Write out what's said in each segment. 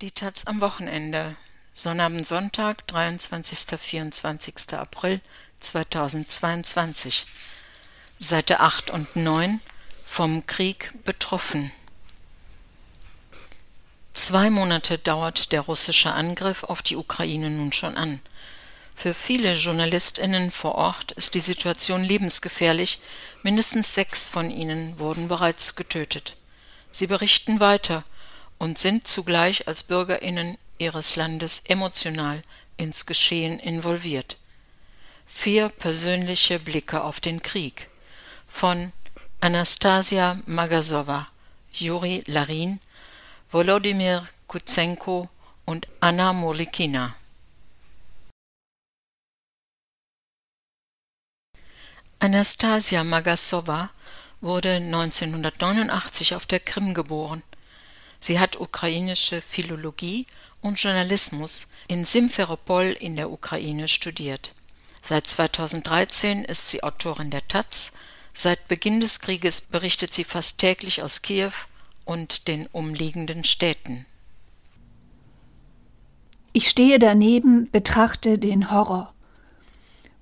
Die Taz am Wochenende. Sonnabend Sonntag, 23. 24. April 2022. Seite 8 und 9 vom Krieg betroffen. Zwei Monate dauert der russische Angriff auf die Ukraine nun schon an. Für viele Journalistinnen vor Ort ist die Situation lebensgefährlich. Mindestens sechs von ihnen wurden bereits getötet. Sie berichten weiter und sind zugleich als Bürgerinnen ihres Landes emotional ins Geschehen involviert. Vier persönliche Blicke auf den Krieg von Anastasia Magasowa, Juri Larin, Volodymyr Kutsenko und Anna Molikina. Anastasia Magasowa wurde 1989 auf der Krim geboren. Sie hat ukrainische Philologie und Journalismus in Simferopol in der Ukraine studiert. Seit 2013 ist sie Autorin der Taz. Seit Beginn des Krieges berichtet sie fast täglich aus Kiew und den umliegenden Städten. Ich stehe daneben, betrachte den Horror.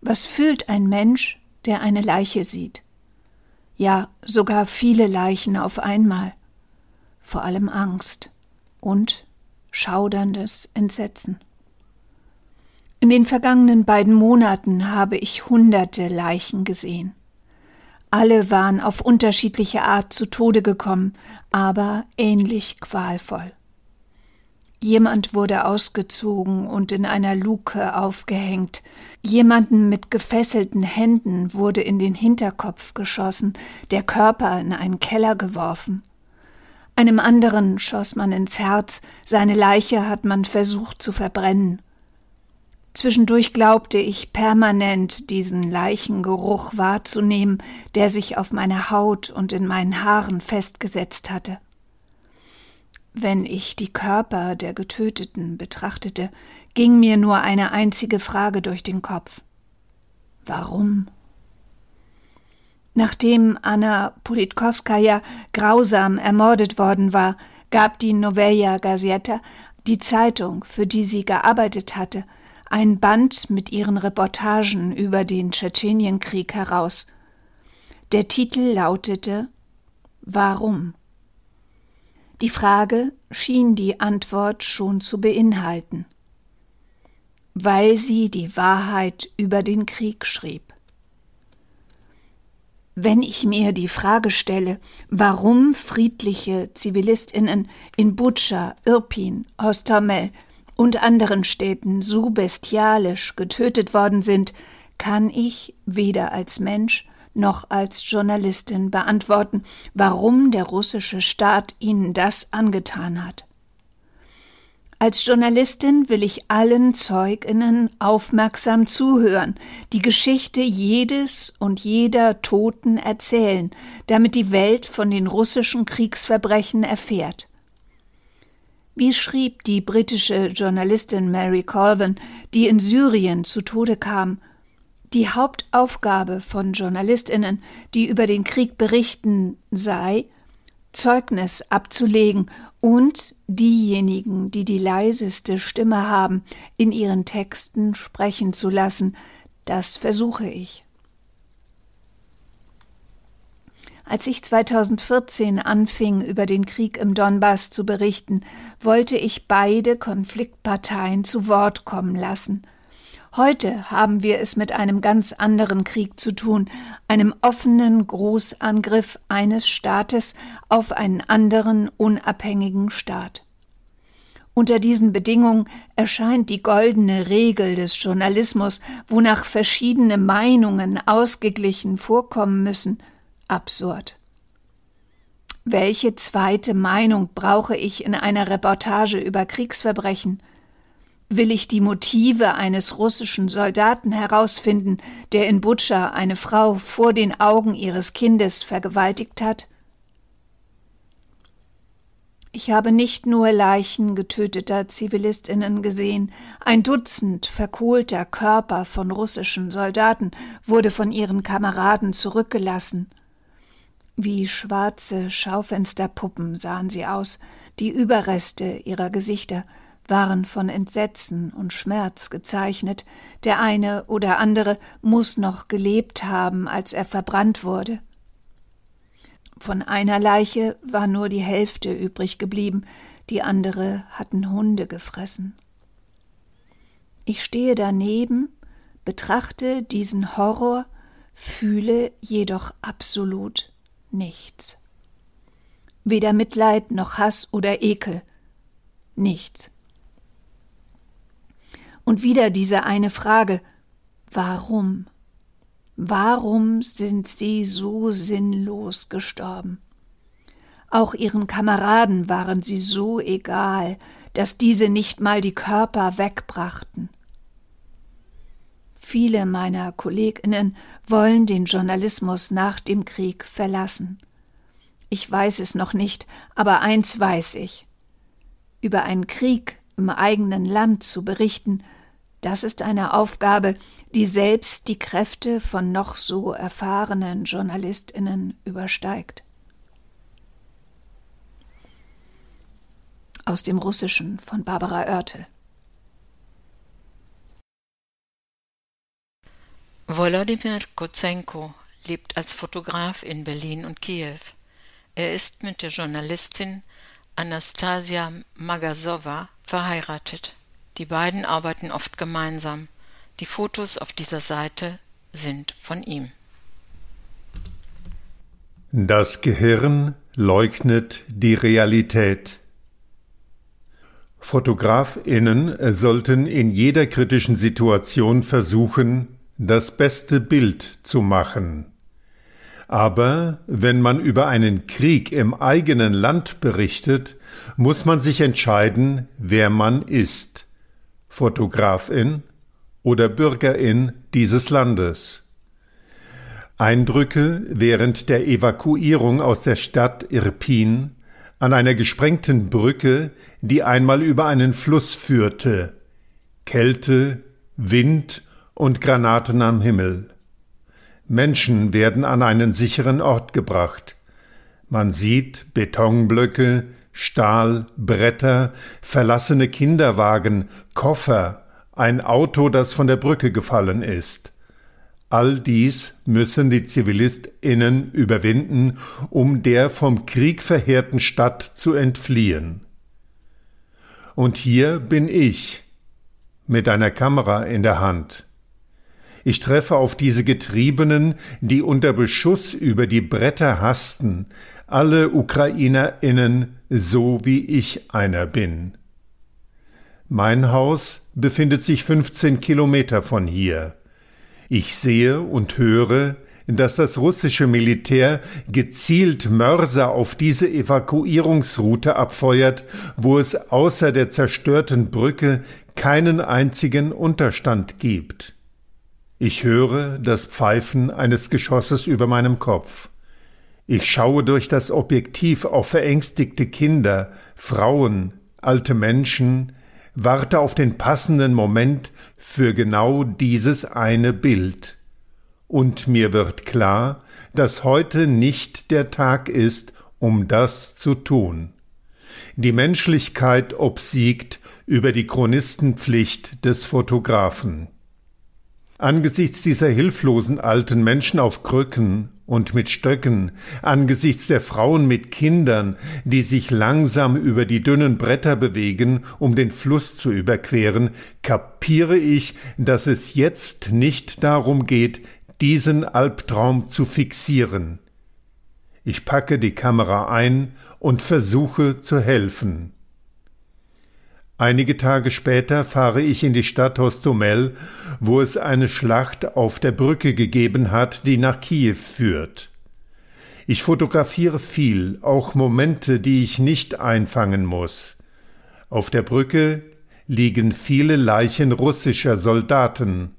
Was fühlt ein Mensch, der eine Leiche sieht? Ja, sogar viele Leichen auf einmal vor allem Angst und schauderndes Entsetzen. In den vergangenen beiden Monaten habe ich hunderte Leichen gesehen. Alle waren auf unterschiedliche Art zu Tode gekommen, aber ähnlich qualvoll. Jemand wurde ausgezogen und in einer Luke aufgehängt, jemanden mit gefesselten Händen wurde in den Hinterkopf geschossen, der Körper in einen Keller geworfen. Einem anderen schoss man ins Herz, seine Leiche hat man versucht zu verbrennen. Zwischendurch glaubte ich permanent diesen Leichengeruch wahrzunehmen, der sich auf meiner Haut und in meinen Haaren festgesetzt hatte. Wenn ich die Körper der Getöteten betrachtete, ging mir nur eine einzige Frage durch den Kopf. Warum? Nachdem Anna Politkowskaja grausam ermordet worden war, gab die Noveja Gazeta, die Zeitung, für die sie gearbeitet hatte, ein Band mit ihren Reportagen über den Tschetschenienkrieg heraus. Der Titel lautete Warum? Die Frage schien die Antwort schon zu beinhalten. Weil sie die Wahrheit über den Krieg schrieb. Wenn ich mir die Frage stelle, warum friedliche Zivilistinnen in Butscha, Irpin, Hostomel und anderen Städten so bestialisch getötet worden sind, kann ich weder als Mensch noch als Journalistin beantworten, warum der russische Staat ihnen das angetan hat. Als Journalistin will ich allen Zeuginnen aufmerksam zuhören, die Geschichte jedes und jeder Toten erzählen, damit die Welt von den russischen Kriegsverbrechen erfährt. Wie schrieb die britische Journalistin Mary Colvin, die in Syrien zu Tode kam, die Hauptaufgabe von Journalistinnen, die über den Krieg berichten, sei, Zeugnis abzulegen und diejenigen, die die leiseste Stimme haben, in ihren Texten sprechen zu lassen, das versuche ich. Als ich 2014 anfing, über den Krieg im Donbass zu berichten, wollte ich beide Konfliktparteien zu Wort kommen lassen – Heute haben wir es mit einem ganz anderen Krieg zu tun, einem offenen Großangriff eines Staates auf einen anderen unabhängigen Staat. Unter diesen Bedingungen erscheint die goldene Regel des Journalismus, wonach verschiedene Meinungen ausgeglichen vorkommen müssen, absurd. Welche zweite Meinung brauche ich in einer Reportage über Kriegsverbrechen? Will ich die Motive eines russischen Soldaten herausfinden, der in Butscha eine Frau vor den Augen ihres Kindes vergewaltigt hat? Ich habe nicht nur Leichen getöteter Zivilistinnen gesehen, ein Dutzend verkohlter Körper von russischen Soldaten wurde von ihren Kameraden zurückgelassen. Wie schwarze Schaufensterpuppen sahen sie aus, Die Überreste ihrer Gesichter waren von Entsetzen und Schmerz gezeichnet, der eine oder andere muss noch gelebt haben, als er verbrannt wurde. Von einer Leiche war nur die Hälfte übrig geblieben, die andere hatten Hunde gefressen. Ich stehe daneben, betrachte diesen Horror, fühle jedoch absolut nichts. Weder Mitleid noch Hass oder Ekel. Nichts. Und wieder diese eine Frage Warum? Warum sind sie so sinnlos gestorben? Auch ihren Kameraden waren sie so egal, dass diese nicht mal die Körper wegbrachten. Viele meiner Kolleginnen wollen den Journalismus nach dem Krieg verlassen. Ich weiß es noch nicht, aber eins weiß ich. Über einen Krieg im eigenen Land zu berichten, das ist eine Aufgabe, die selbst die Kräfte von noch so erfahrenen Journalistinnen übersteigt. Aus dem Russischen von Barbara Oertel. Volodymyr Kozenko lebt als Fotograf in Berlin und Kiew. Er ist mit der Journalistin Anastasia Magasowa verheiratet. Die beiden arbeiten oft gemeinsam. Die Fotos auf dieser Seite sind von ihm. Das Gehirn leugnet die Realität. Fotografinnen sollten in jeder kritischen Situation versuchen, das beste Bild zu machen. Aber wenn man über einen Krieg im eigenen Land berichtet, muss man sich entscheiden, wer man ist Fotografin oder Bürgerin dieses Landes. Eindrücke während der Evakuierung aus der Stadt Irpin an einer gesprengten Brücke, die einmal über einen Fluss führte. Kälte, Wind und Granaten am Himmel. Menschen werden an einen sicheren Ort gebracht. Man sieht Betonblöcke, Stahl, Bretter, verlassene Kinderwagen, Koffer, ein Auto, das von der Brücke gefallen ist. All dies müssen die ZivilistInnen überwinden, um der vom Krieg verheerten Stadt zu entfliehen. Und hier bin ich, mit einer Kamera in der Hand. Ich treffe auf diese Getriebenen, die unter Beschuss über die Bretter hasten, alle UkrainerInnen, so wie ich einer bin. Mein Haus befindet sich 15 Kilometer von hier. Ich sehe und höre, dass das russische Militär gezielt Mörser auf diese Evakuierungsroute abfeuert, wo es außer der zerstörten Brücke keinen einzigen Unterstand gibt. Ich höre das Pfeifen eines Geschosses über meinem Kopf. Ich schaue durch das Objektiv auf verängstigte Kinder, Frauen, alte Menschen, warte auf den passenden Moment für genau dieses eine Bild. Und mir wird klar, dass heute nicht der Tag ist, um das zu tun. Die Menschlichkeit obsiegt über die Chronistenpflicht des Fotografen. Angesichts dieser hilflosen alten Menschen auf Krücken und mit Stöcken, angesichts der Frauen mit Kindern, die sich langsam über die dünnen Bretter bewegen, um den Fluss zu überqueren, kapiere ich, dass es jetzt nicht darum geht, diesen Albtraum zu fixieren. Ich packe die Kamera ein und versuche zu helfen. Einige Tage später fahre ich in die Stadt Hostomel, wo es eine Schlacht auf der Brücke gegeben hat, die nach Kiew führt. Ich fotografiere viel, auch Momente, die ich nicht einfangen muss. Auf der Brücke liegen viele Leichen russischer Soldaten.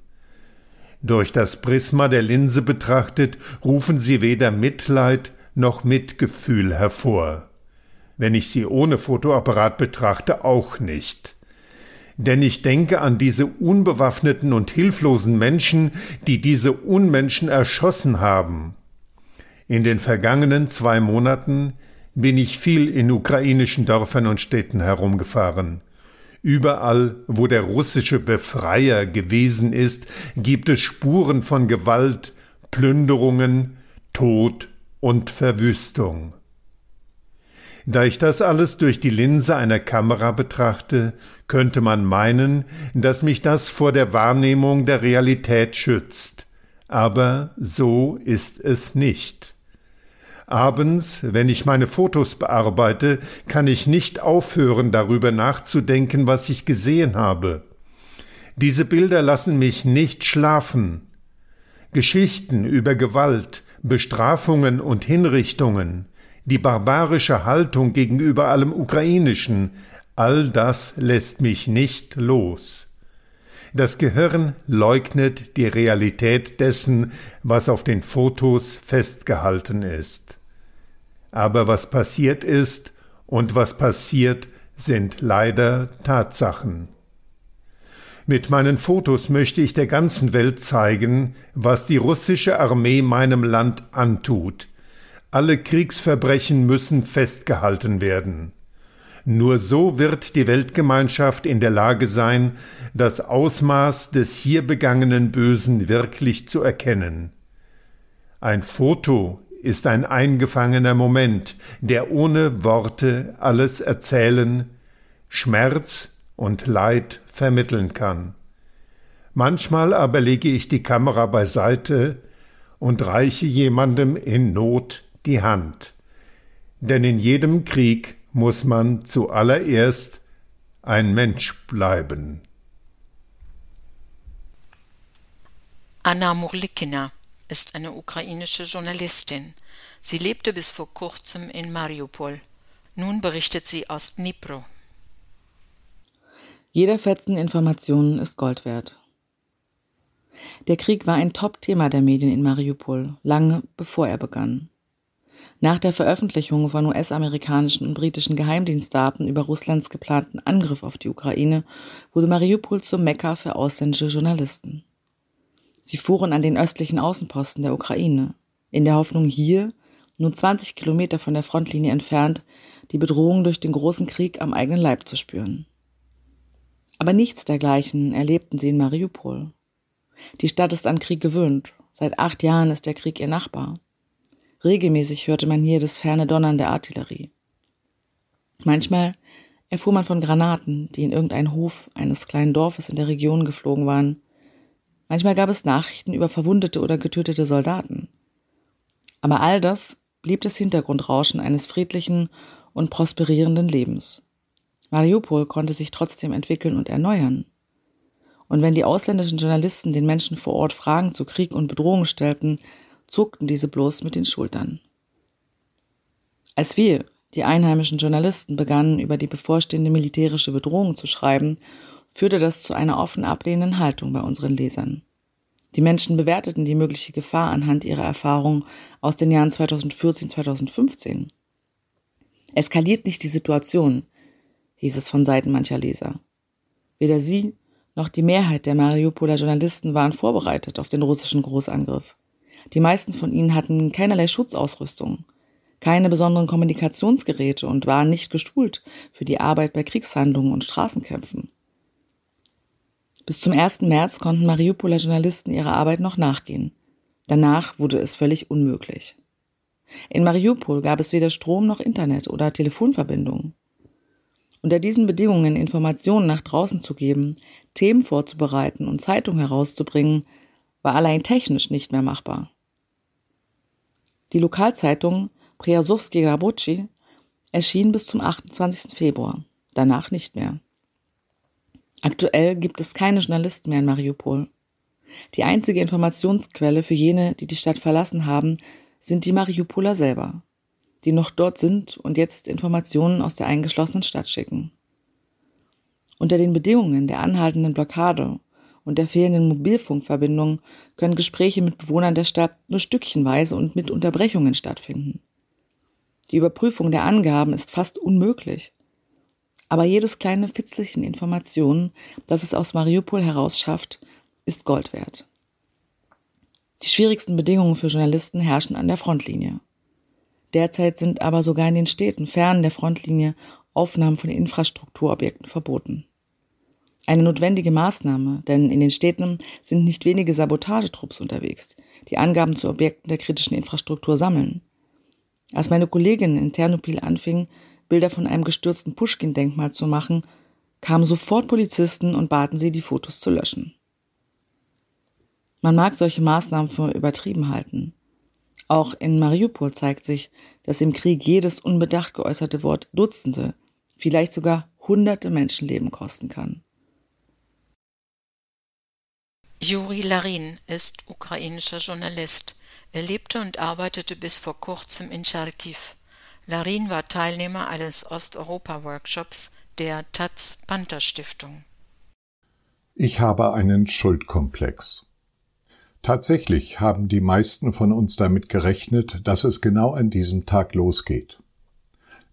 Durch das Prisma der Linse betrachtet rufen sie weder Mitleid noch Mitgefühl hervor wenn ich sie ohne Fotoapparat betrachte, auch nicht. Denn ich denke an diese unbewaffneten und hilflosen Menschen, die diese Unmenschen erschossen haben. In den vergangenen zwei Monaten bin ich viel in ukrainischen Dörfern und Städten herumgefahren. Überall, wo der russische Befreier gewesen ist, gibt es Spuren von Gewalt, Plünderungen, Tod und Verwüstung. Da ich das alles durch die Linse einer Kamera betrachte, könnte man meinen, dass mich das vor der Wahrnehmung der Realität schützt. Aber so ist es nicht. Abends, wenn ich meine Fotos bearbeite, kann ich nicht aufhören, darüber nachzudenken, was ich gesehen habe. Diese Bilder lassen mich nicht schlafen. Geschichten über Gewalt, Bestrafungen und Hinrichtungen, die barbarische Haltung gegenüber allem Ukrainischen, all das lässt mich nicht los. Das Gehirn leugnet die Realität dessen, was auf den Fotos festgehalten ist. Aber was passiert ist und was passiert, sind leider Tatsachen. Mit meinen Fotos möchte ich der ganzen Welt zeigen, was die russische Armee meinem Land antut. Alle Kriegsverbrechen müssen festgehalten werden. Nur so wird die Weltgemeinschaft in der Lage sein, das Ausmaß des hier begangenen Bösen wirklich zu erkennen. Ein Foto ist ein eingefangener Moment, der ohne Worte alles erzählen, Schmerz und Leid vermitteln kann. Manchmal aber lege ich die Kamera beiseite und reiche jemandem in Not die Hand. Denn in jedem Krieg muss man zuallererst ein Mensch bleiben. Anna Murlikina ist eine ukrainische Journalistin. Sie lebte bis vor kurzem in Mariupol. Nun berichtet sie aus Dnipro. Jeder Fetzen Informationen ist Gold wert. Der Krieg war ein Top-Thema der Medien in Mariupol, lange bevor er begann. Nach der Veröffentlichung von US-amerikanischen und britischen Geheimdienstdaten über Russlands geplanten Angriff auf die Ukraine wurde Mariupol zum Mekka für ausländische Journalisten. Sie fuhren an den östlichen Außenposten der Ukraine, in der Hoffnung hier, nur 20 Kilometer von der Frontlinie entfernt, die Bedrohung durch den großen Krieg am eigenen Leib zu spüren. Aber nichts dergleichen erlebten sie in Mariupol. Die Stadt ist an Krieg gewöhnt. Seit acht Jahren ist der Krieg ihr Nachbar. Regelmäßig hörte man hier das ferne Donnern der Artillerie. Manchmal erfuhr man von Granaten, die in irgendeinen Hof eines kleinen Dorfes in der Region geflogen waren, Manchmal gab es Nachrichten über verwundete oder getötete Soldaten. Aber all das blieb das Hintergrundrauschen eines friedlichen und prosperierenden Lebens. Mariupol konnte sich trotzdem entwickeln und erneuern. Und wenn die ausländischen Journalisten den Menschen vor Ort Fragen zu Krieg und Bedrohung stellten, zuckten diese bloß mit den Schultern. Als wir, die einheimischen Journalisten, begannen, über die bevorstehende militärische Bedrohung zu schreiben führte das zu einer offen ablehnenden Haltung bei unseren Lesern. Die Menschen bewerteten die mögliche Gefahr anhand ihrer Erfahrungen aus den Jahren 2014, 2015. Eskaliert nicht die Situation, hieß es von Seiten mancher Leser. Weder sie noch die Mehrheit der Mariupoler Journalisten waren vorbereitet auf den russischen Großangriff. Die meisten von ihnen hatten keinerlei Schutzausrüstung, keine besonderen Kommunikationsgeräte und waren nicht gestuhlt für die Arbeit bei Kriegshandlungen und Straßenkämpfen. Bis zum 1. März konnten Mariupoler Journalisten ihrer Arbeit noch nachgehen. Danach wurde es völlig unmöglich. In Mariupol gab es weder Strom noch Internet oder Telefonverbindungen. Unter diesen Bedingungen Informationen nach draußen zu geben, Themen vorzubereiten und Zeitungen herauszubringen, war allein technisch nicht mehr machbar. Die Lokalzeitung Priazovski Rabochi erschien bis zum 28. Februar, danach nicht mehr. Aktuell gibt es keine Journalisten mehr in Mariupol. Die einzige Informationsquelle für jene, die die Stadt verlassen haben, sind die Mariupoler selber, die noch dort sind und jetzt Informationen aus der eingeschlossenen Stadt schicken. Unter den Bedingungen der anhaltenden Blockade und der fehlenden Mobilfunkverbindung können Gespräche mit Bewohnern der Stadt nur stückchenweise und mit Unterbrechungen stattfinden. Die Überprüfung der Angaben ist fast unmöglich. Aber jedes kleine Fitzelchen Information, das es aus Mariupol herausschafft, ist Gold wert. Die schwierigsten Bedingungen für Journalisten herrschen an der Frontlinie. Derzeit sind aber sogar in den Städten fern der Frontlinie Aufnahmen von Infrastrukturobjekten verboten. Eine notwendige Maßnahme, denn in den Städten sind nicht wenige Sabotagetrupps unterwegs, die Angaben zu Objekten der kritischen Infrastruktur sammeln. Als meine Kollegin in Ternopil anfing, Bilder von einem gestürzten Pushkin-Denkmal zu machen, kamen sofort Polizisten und baten sie, die Fotos zu löschen. Man mag solche Maßnahmen für übertrieben halten. Auch in Mariupol zeigt sich, dass im Krieg jedes unbedacht geäußerte Wort Dutzende, vielleicht sogar hunderte Menschenleben kosten kann. Juri Larin ist ukrainischer Journalist. Er lebte und arbeitete bis vor kurzem in Charkiw. Larin war Teilnehmer eines Osteuropa-Workshops der Taz Panther Stiftung. Ich habe einen Schuldkomplex. Tatsächlich haben die meisten von uns damit gerechnet, dass es genau an diesem Tag losgeht.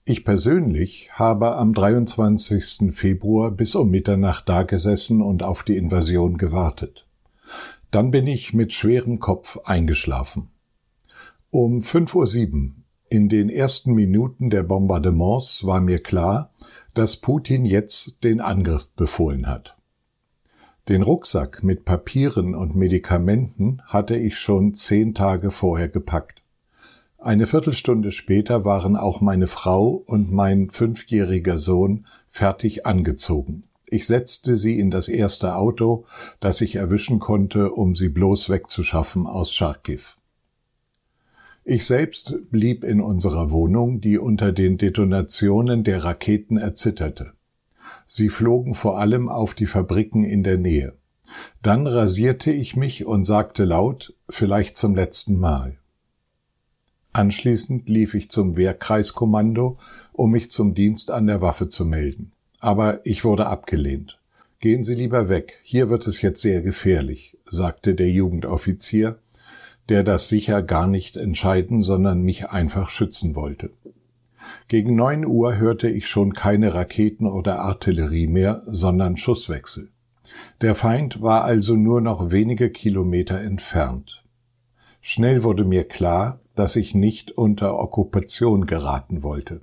Ich persönlich habe am 23. Februar bis um Mitternacht dagesessen und auf die Invasion gewartet. Dann bin ich mit schwerem Kopf eingeschlafen. Um 5.07 Uhr, in den ersten Minuten der Bombardements, war mir klar, dass Putin jetzt den Angriff befohlen hat. Den Rucksack mit Papieren und Medikamenten hatte ich schon zehn Tage vorher gepackt. Eine Viertelstunde später waren auch meine Frau und mein fünfjähriger Sohn fertig angezogen. Ich setzte sie in das erste Auto, das ich erwischen konnte, um sie bloß wegzuschaffen aus Charkiw. Ich selbst blieb in unserer Wohnung, die unter den Detonationen der Raketen erzitterte. Sie flogen vor allem auf die Fabriken in der Nähe. Dann rasierte ich mich und sagte laut, vielleicht zum letzten Mal. Anschließend lief ich zum Wehrkreiskommando, um mich zum Dienst an der Waffe zu melden. Aber ich wurde abgelehnt. Gehen Sie lieber weg, hier wird es jetzt sehr gefährlich, sagte der Jugendoffizier, der das sicher gar nicht entscheiden, sondern mich einfach schützen wollte. Gegen neun Uhr hörte ich schon keine Raketen oder Artillerie mehr, sondern Schusswechsel. Der Feind war also nur noch wenige Kilometer entfernt. Schnell wurde mir klar, dass ich nicht unter Okkupation geraten wollte.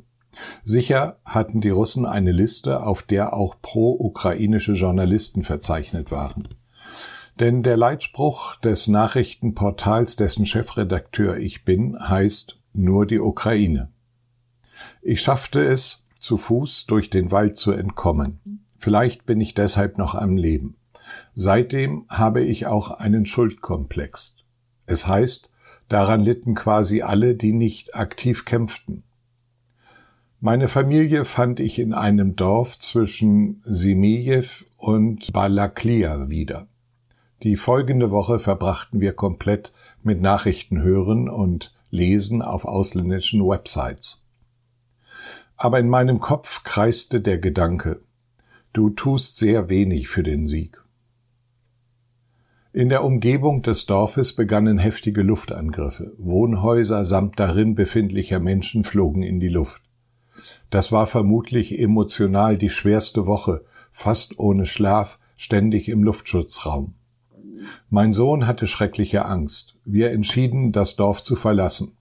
Sicher hatten die Russen eine Liste, auf der auch pro-ukrainische Journalisten verzeichnet waren. Denn der Leitspruch des Nachrichtenportals, dessen Chefredakteur ich bin, heißt nur die Ukraine. Ich schaffte es, zu Fuß durch den Wald zu entkommen. Vielleicht bin ich deshalb noch am Leben. Seitdem habe ich auch einen Schuldkomplex. Es heißt, daran litten quasi alle, die nicht aktiv kämpften. Meine Familie fand ich in einem Dorf zwischen Simijew und Balaklia wieder. Die folgende Woche verbrachten wir komplett mit Nachrichten hören und lesen auf ausländischen Websites aber in meinem Kopf kreiste der Gedanke, du tust sehr wenig für den Sieg. In der Umgebung des Dorfes begannen heftige Luftangriffe. Wohnhäuser samt darin befindlicher Menschen flogen in die Luft. Das war vermutlich emotional die schwerste Woche, fast ohne Schlaf, ständig im Luftschutzraum. Mein Sohn hatte schreckliche Angst. Wir entschieden, das Dorf zu verlassen.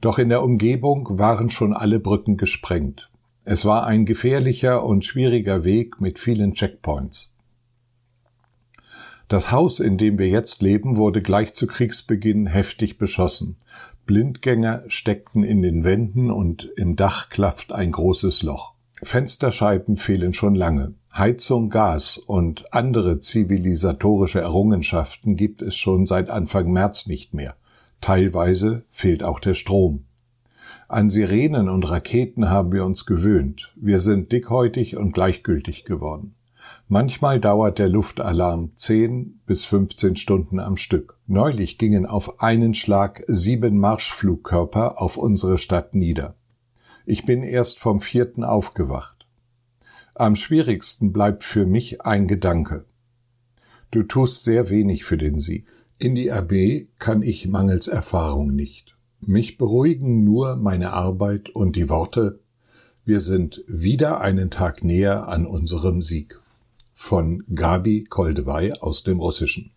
Doch in der Umgebung waren schon alle Brücken gesprengt. Es war ein gefährlicher und schwieriger Weg mit vielen Checkpoints. Das Haus, in dem wir jetzt leben, wurde gleich zu Kriegsbeginn heftig beschossen. Blindgänger steckten in den Wänden und im Dach klafft ein großes Loch. Fensterscheiben fehlen schon lange. Heizung, Gas und andere zivilisatorische Errungenschaften gibt es schon seit Anfang März nicht mehr. Teilweise fehlt auch der Strom. An Sirenen und Raketen haben wir uns gewöhnt. Wir sind dickhäutig und gleichgültig geworden. Manchmal dauert der Luftalarm 10 bis 15 Stunden am Stück. Neulich gingen auf einen Schlag sieben Marschflugkörper auf unsere Stadt nieder. Ich bin erst vom vierten aufgewacht. Am schwierigsten bleibt für mich ein Gedanke. Du tust sehr wenig für den Sieg. In die RB kann ich mangels Erfahrung nicht. Mich beruhigen nur meine Arbeit und die Worte Wir sind wieder einen Tag näher an unserem Sieg. Von Gabi Koldewey aus dem Russischen.